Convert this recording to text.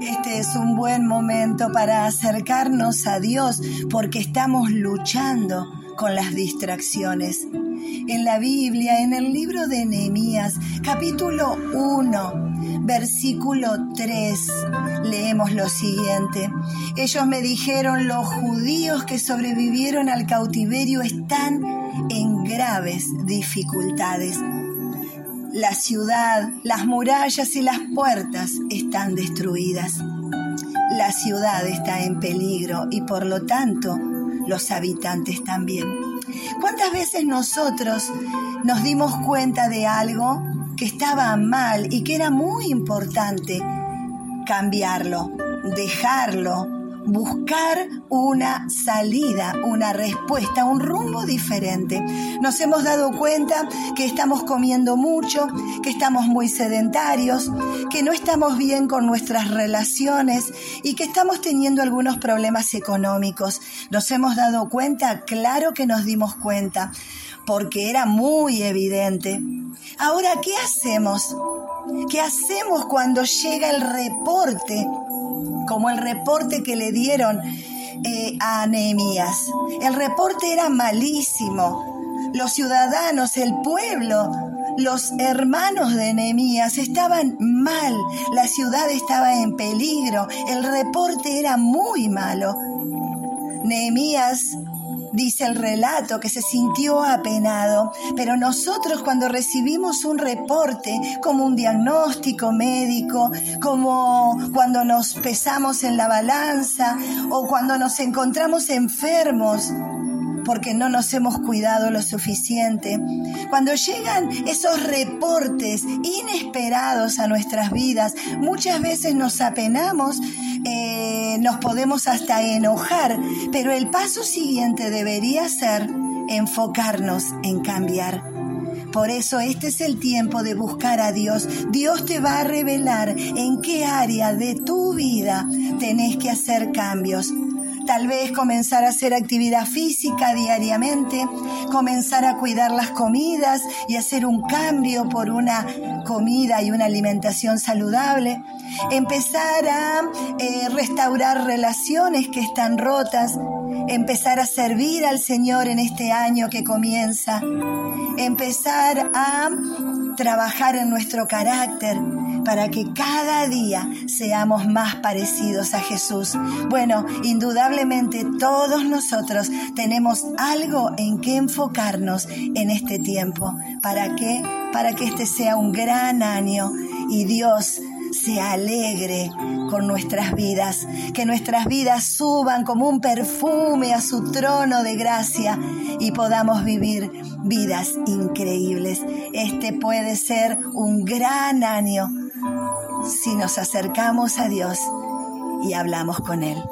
Este es un buen momento para acercarnos a Dios porque estamos luchando con las distracciones. En la Biblia, en el libro de Nehemías, capítulo 1, versículo 3, leemos lo siguiente. Ellos me dijeron, los judíos que sobrevivieron al cautiverio están en graves dificultades. La ciudad, las murallas y las puertas están destruidas. La ciudad está en peligro y por lo tanto los habitantes también. ¿Cuántas veces nosotros nos dimos cuenta de algo que estaba mal y que era muy importante cambiarlo, dejarlo, buscar una salida, una respuesta, un rumbo diferente. Nos hemos dado cuenta que estamos comiendo mucho, que estamos muy sedentarios, que no estamos bien con nuestras relaciones y que estamos teniendo algunos problemas económicos. Nos hemos dado cuenta, claro que nos dimos cuenta, porque era muy evidente. Ahora, ¿qué hacemos? ¿Qué hacemos cuando llega el reporte como el reporte que le dieron eh, a Nehemías. El reporte era malísimo. Los ciudadanos, el pueblo, los hermanos de Nehemías estaban mal. La ciudad estaba en peligro. El reporte era muy malo. Nehemías dice el relato, que se sintió apenado, pero nosotros cuando recibimos un reporte, como un diagnóstico médico, como cuando nos pesamos en la balanza o cuando nos encontramos enfermos, porque no nos hemos cuidado lo suficiente. Cuando llegan esos reportes inesperados a nuestras vidas, muchas veces nos apenamos, eh, nos podemos hasta enojar, pero el paso siguiente debería ser enfocarnos en cambiar. Por eso este es el tiempo de buscar a Dios. Dios te va a revelar en qué área de tu vida tenés que hacer cambios tal vez comenzar a hacer actividad física diariamente, comenzar a cuidar las comidas y hacer un cambio por una comida y una alimentación saludable, empezar a eh, restaurar relaciones que están rotas, empezar a servir al Señor en este año que comienza, empezar a trabajar en nuestro carácter, para que cada día seamos más parecidos a Jesús. Bueno, indudablemente todos nosotros tenemos algo en que enfocarnos en este tiempo. ¿Para qué? Para que este sea un gran año y Dios se alegre con nuestras vidas, que nuestras vidas suban como un perfume a su trono de gracia y podamos vivir vidas increíbles. Este puede ser un gran año si nos acercamos a Dios y hablamos con Él.